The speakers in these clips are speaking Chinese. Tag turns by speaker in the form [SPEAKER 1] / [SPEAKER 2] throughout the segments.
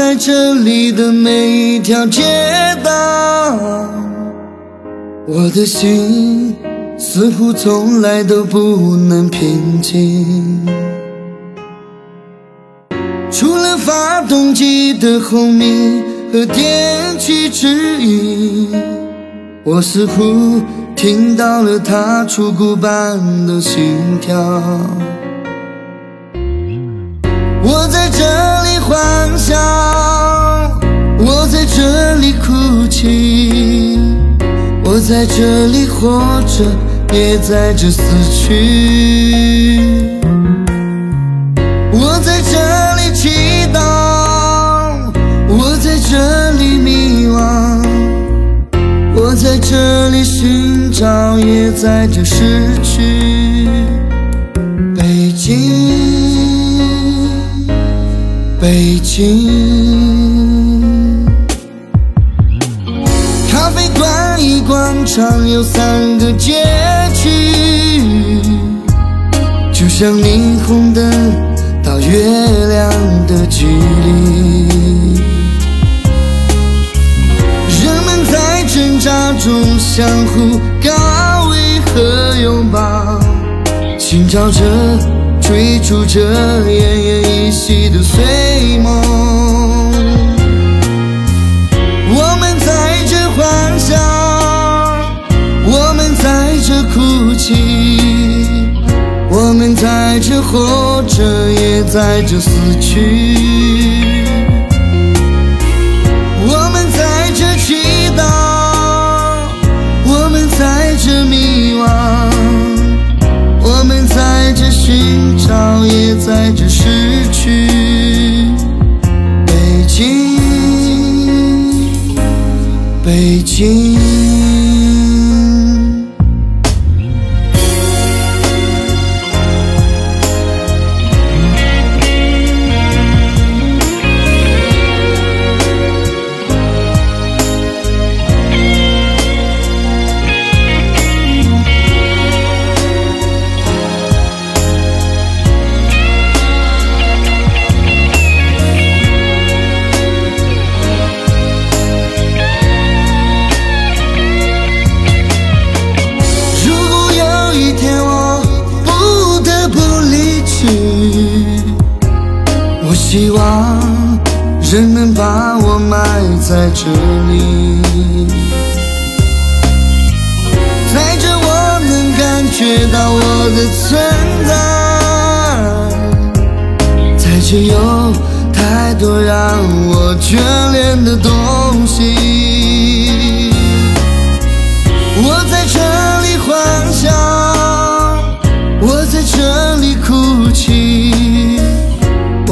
[SPEAKER 1] 在这里的每一条街道，我的心似乎从来都不能平静。除了发动机的轰鸣和电气指引，我似乎听到了它出谷般的心跳。我在这里幻想，我在这里哭泣，我在这里活着，也在这死去。我在这里祈祷，我在这里迷惘，我在这里寻找，也在这失去。北京，北京，咖啡馆与广场有三个街区，就像霓虹灯到月亮的距离。人们在挣扎中相互告慰和拥抱，寻找着、追逐着奄奄一息的碎梦。我们在这幻想，我们在这哭泣，我们在这活着，也在这死去。北京。希望人们把我埋在这里，在这我能感觉到我的存在，在这有太多让我眷恋的东西。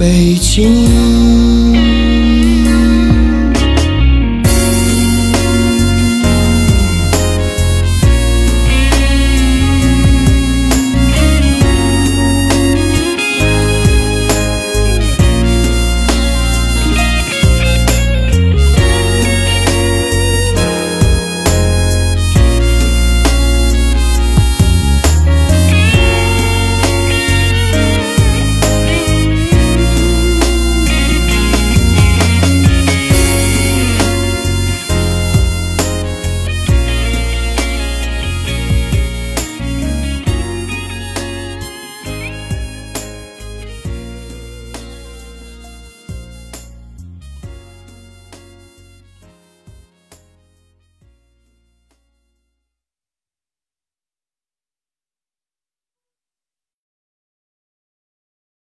[SPEAKER 1] 北京。